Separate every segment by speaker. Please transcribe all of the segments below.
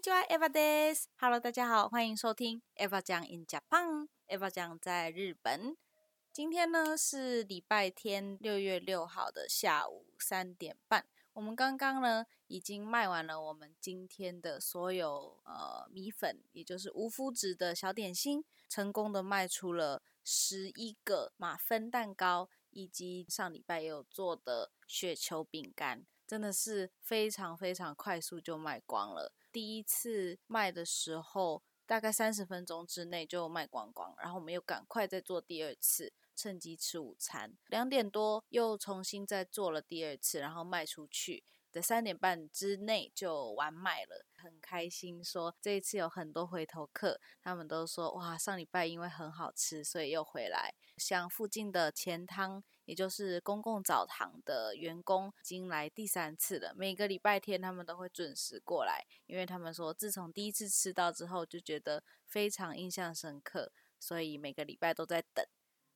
Speaker 1: 就爱 Eva des。Hello，大家好，欢迎收听 Eva 讲 in Japan。Eva 讲在日本。今天呢是礼拜天，六月六号的下午三点半。我们刚刚呢已经卖完了我们今天的所有呃米粉，也就是无麸质的小点心，成功的卖出了十一个马芬蛋糕，以及上礼拜有做的雪球饼干。真的是非常非常快速就卖光了。第一次卖的时候，大概三十分钟之内就卖光光，然后我们又赶快再做第二次，趁机吃午餐。两点多又重新再做了第二次，然后卖出去。在三点半之内就完卖了，很开心。说这一次有很多回头客，他们都说哇，上礼拜因为很好吃，所以又回来。像附近的钱汤，也就是公共澡堂的员工，已经来第三次了。每个礼拜天他们都会准时过来，因为他们说自从第一次吃到之后，就觉得非常印象深刻，所以每个礼拜都在等。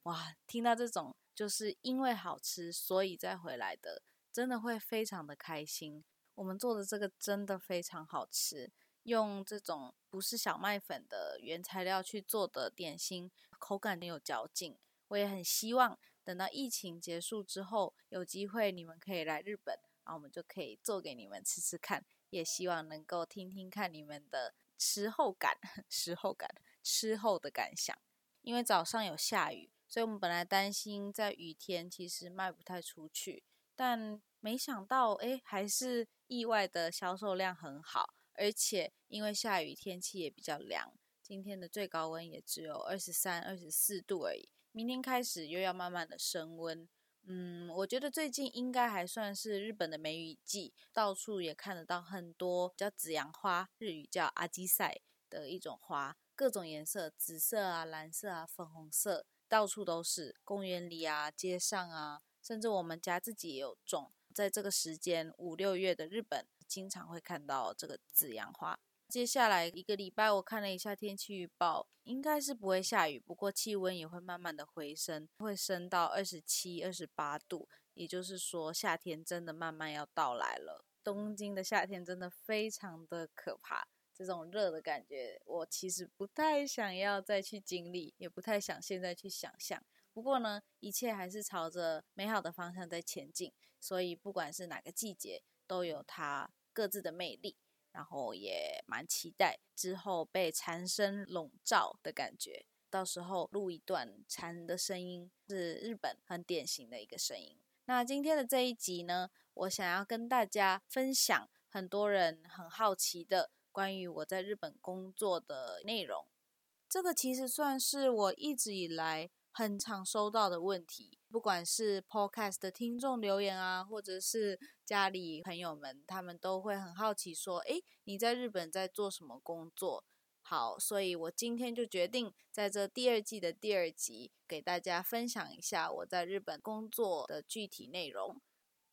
Speaker 1: 哇，听到这种就是因为好吃，所以再回来的。真的会非常的开心。我们做的这个真的非常好吃，用这种不是小麦粉的原材料去做的点心，口感很有嚼劲。我也很希望等到疫情结束之后，有机会你们可以来日本，然后我们就可以做给你们吃吃看。也希望能够听听看你们的吃后感、吃后感、吃后的感想。因为早上有下雨，所以我们本来担心在雨天其实卖不太出去。但没想到，哎，还是意外的销售量很好，而且因为下雨，天气也比较凉，今天的最高温也只有二十三、二十四度而已。明天开始又要慢慢的升温，嗯，我觉得最近应该还算是日本的梅雨季，到处也看得到很多叫紫阳花，日语叫阿基赛的一种花，各种颜色，紫色啊、蓝色啊、粉红色，到处都是，公园里啊、街上啊。甚至我们家自己也有种，在这个时间五六月的日本，经常会看到这个紫阳花。接下来一个礼拜，我看了一下天气预报，应该是不会下雨，不过气温也会慢慢的回升，会升到二十七、二十八度，也就是说夏天真的慢慢要到来了。东京的夏天真的非常的可怕，这种热的感觉，我其实不太想要再去经历，也不太想现在去想象。不过呢，一切还是朝着美好的方向在前进，所以不管是哪个季节，都有它各自的魅力。然后也蛮期待之后被蝉声笼罩的感觉，到时候录一段蝉的声音，是日本很典型的一个声音。那今天的这一集呢，我想要跟大家分享很多人很好奇的关于我在日本工作的内容。这个其实算是我一直以来。很常收到的问题，不管是 Podcast 的听众留言啊，或者是家里朋友们，他们都会很好奇说：“诶，你在日本在做什么工作？”好，所以我今天就决定在这第二季的第二集，给大家分享一下我在日本工作的具体内容。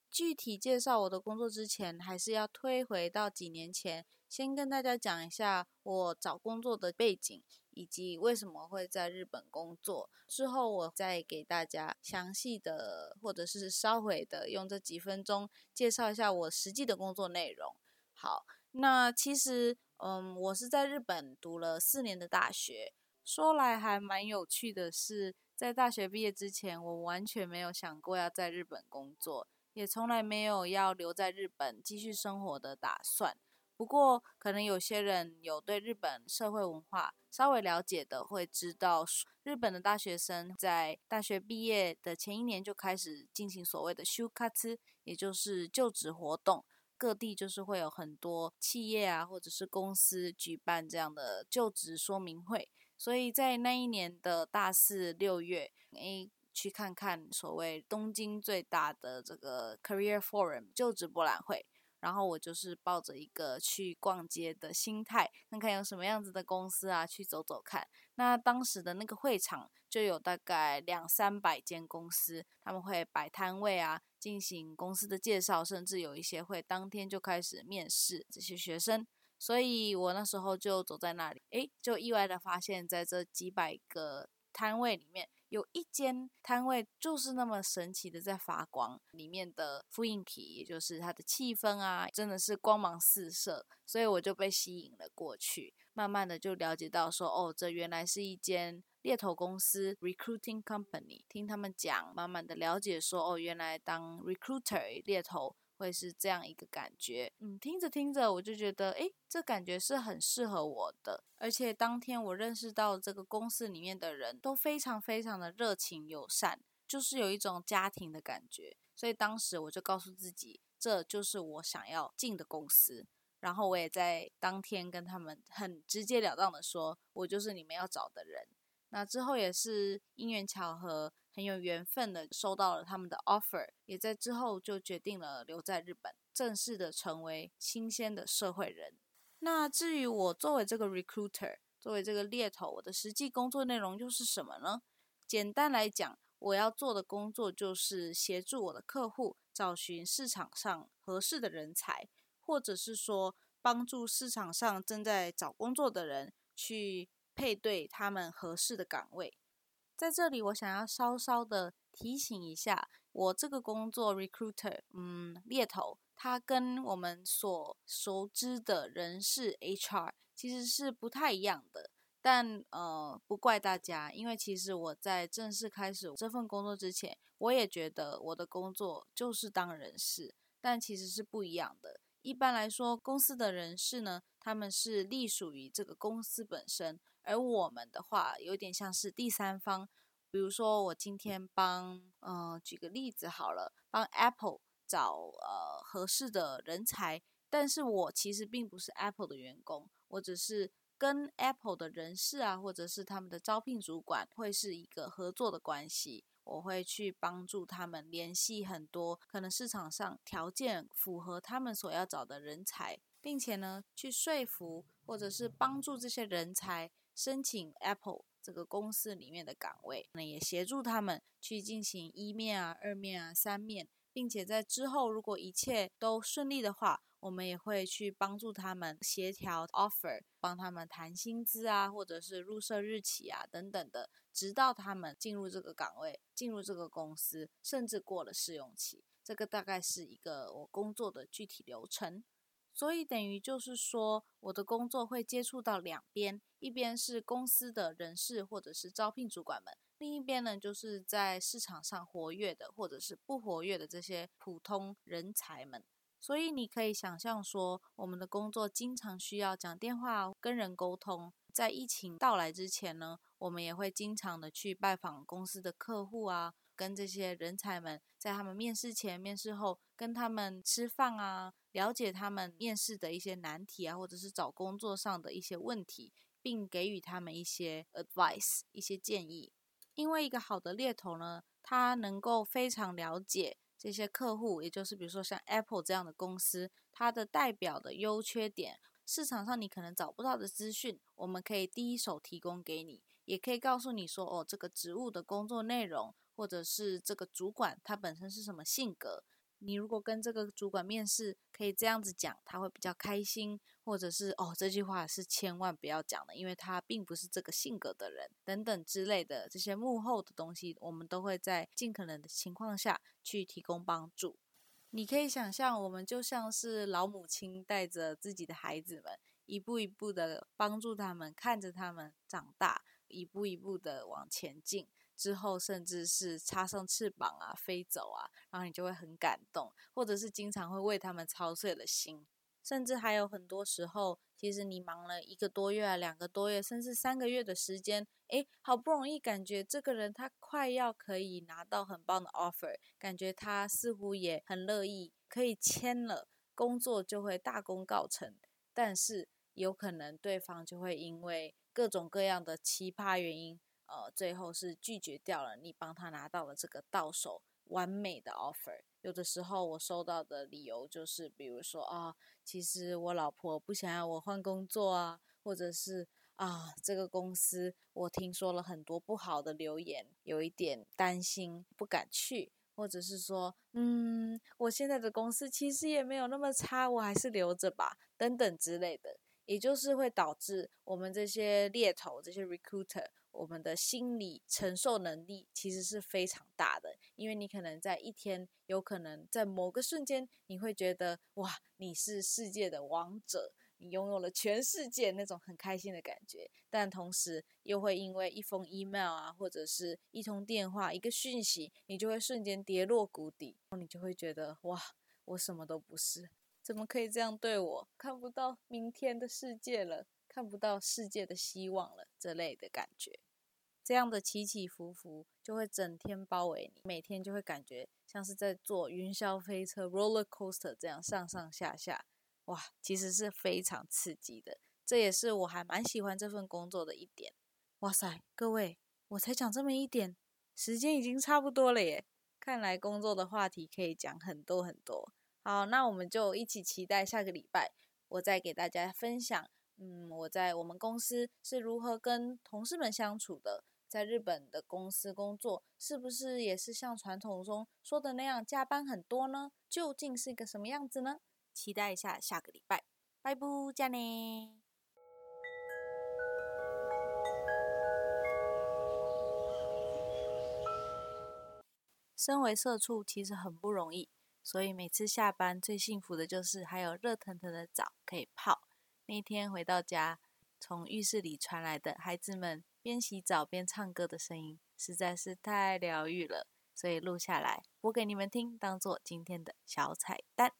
Speaker 1: 具体介绍我的工作之前，还是要推回到几年前，先跟大家讲一下我找工作的背景，以及为什么会在日本工作。之后我再给大家详细的，或者是稍微的用这几分钟介绍一下我实际的工作内容。好，那其实，嗯，我是在日本读了四年的大学。说来还蛮有趣的是，在大学毕业之前，我完全没有想过要在日本工作。也从来没有要留在日本继续生活的打算。不过，可能有些人有对日本社会文化稍微了解的，会知道日本的大学生在大学毕业的前一年就开始进行所谓的休卡兹，也就是就职活动。各地就是会有很多企业啊，或者是公司举办这样的就职说明会。所以在那一年的大四六月，诶。去看看所谓东京最大的这个 Career Forum 就职博览会，然后我就是抱着一个去逛街的心态，看看有什么样子的公司啊，去走走看。那当时的那个会场就有大概两三百间公司，他们会摆摊位啊，进行公司的介绍，甚至有一些会当天就开始面试这些学生。所以我那时候就走在那里，诶，就意外的发现，在这几百个摊位里面。有一间摊位就是那么神奇的在发光，里面的复印体，也就是它的气氛啊，真的是光芒四射，所以我就被吸引了过去。慢慢的就了解到说，哦，这原来是一间猎头公司 （recruiting company）。听他们讲，慢慢的了解说，哦，原来当 recruiter 猎头。会是这样一个感觉，嗯，听着听着，我就觉得，诶，这感觉是很适合我的。而且当天我认识到这个公司里面的人都非常非常的热情友善，就是有一种家庭的感觉。所以当时我就告诉自己，这就是我想要进的公司。然后我也在当天跟他们很直截了当的说，我就是你们要找的人。那之后也是因缘巧合。很有缘分的收到了他们的 offer，也在之后就决定了留在日本，正式的成为新鲜的社会人。那至于我作为这个 recruiter，作为这个猎头，我的实际工作内容又是什么呢？简单来讲，我要做的工作就是协助我的客户找寻市场上合适的人才，或者是说帮助市场上正在找工作的人去配对他们合适的岗位。在这里，我想要稍稍的提醒一下，我这个工作 recruiter，嗯，猎头，它跟我们所熟知的人事 HR 其实是不太一样的。但呃，不怪大家，因为其实我在正式开始这份工作之前，我也觉得我的工作就是当人事，但其实是不一样的。一般来说，公司的人事呢，他们是隶属于这个公司本身。而我们的话，有点像是第三方，比如说我今天帮，嗯，举个例子好了，帮 Apple 找呃合适的人才，但是我其实并不是 Apple 的员工，我只是跟 Apple 的人事啊，或者是他们的招聘主管会是一个合作的关系，我会去帮助他们联系很多可能市场上条件符合他们所要找的人才，并且呢，去说服或者是帮助这些人才。申请 Apple 这个公司里面的岗位，那也协助他们去进行一面啊、二面啊、三面，并且在之后如果一切都顺利的话，我们也会去帮助他们协调 offer，帮他们谈薪资啊，或者是入社日期啊等等的，直到他们进入这个岗位、进入这个公司，甚至过了试用期。这个大概是一个我工作的具体流程。所以等于就是说，我的工作会接触到两边，一边是公司的人事或者是招聘主管们，另一边呢就是在市场上活跃的或者是不活跃的这些普通人才们。所以你可以想象说，我们的工作经常需要讲电话跟人沟通。在疫情到来之前呢，我们也会经常的去拜访公司的客户啊。跟这些人才们，在他们面试前、面试后，跟他们吃饭啊，了解他们面试的一些难题啊，或者是找工作上的一些问题，并给予他们一些 advice、一些建议。因为一个好的猎头呢，他能够非常了解这些客户，也就是比如说像 Apple 这样的公司，它的代表的优缺点，市场上你可能找不到的资讯，我们可以第一手提供给你，也可以告诉你说，哦，这个职务的工作内容。或者是这个主管他本身是什么性格？你如果跟这个主管面试，可以这样子讲，他会比较开心。或者是哦，这句话是千万不要讲的，因为他并不是这个性格的人，等等之类的这些幕后的东西，我们都会在尽可能的情况下去提供帮助。你可以想象，我们就像是老母亲带着自己的孩子们，一步一步的帮助他们，看着他们长大，一步一步的往前进。之后，甚至是插上翅膀啊，飞走啊，然后你就会很感动，或者是经常会为他们操碎了心，甚至还有很多时候，其实你忙了一个多月啊，两个多月，甚至三个月的时间，诶，好不容易感觉这个人他快要可以拿到很棒的 offer，感觉他似乎也很乐意可以签了，工作就会大功告成，但是有可能对方就会因为各种各样的奇葩原因。呃，最后是拒绝掉了你帮他拿到了这个到手完美的 offer。有的时候我收到的理由就是，比如说啊，其实我老婆不想要我换工作啊，或者是啊，这个公司我听说了很多不好的留言，有一点担心不敢去，或者是说，嗯，我现在的公司其实也没有那么差，我还是留着吧，等等之类的，也就是会导致我们这些猎头、这些 recruiter。我们的心理承受能力其实是非常大的，因为你可能在一天，有可能在某个瞬间，你会觉得哇，你是世界的王者，你拥有了全世界那种很开心的感觉，但同时又会因为一封 email 啊，或者是一通电话、一个讯息，你就会瞬间跌落谷底，你就会觉得哇，我什么都不是，怎么可以这样对我？看不到明天的世界了，看不到世界的希望了，这类的感觉。这样的起起伏伏就会整天包围你，每天就会感觉像是在坐云霄飞车 （roller coaster） 这样上上下下，哇，其实是非常刺激的。这也是我还蛮喜欢这份工作的一点。哇塞，各位，我才讲这么一点，时间已经差不多了耶！看来工作的话题可以讲很多很多。好，那我们就一起期待下个礼拜，我再给大家分享，嗯，我在我们公司是如何跟同事们相处的。在日本的公司工作，是不是也是像传统中说的那样加班很多呢？究竟是一个什么样子呢？期待一下下个礼拜，拜拜，加呢。身为社畜，其实很不容易，所以每次下班最幸福的就是还有热腾腾的澡可以泡。那天回到家，从浴室里传来的孩子们。边洗澡边唱歌的声音实在是太疗愈了，所以录下来播给你们听，当做今天的小彩蛋。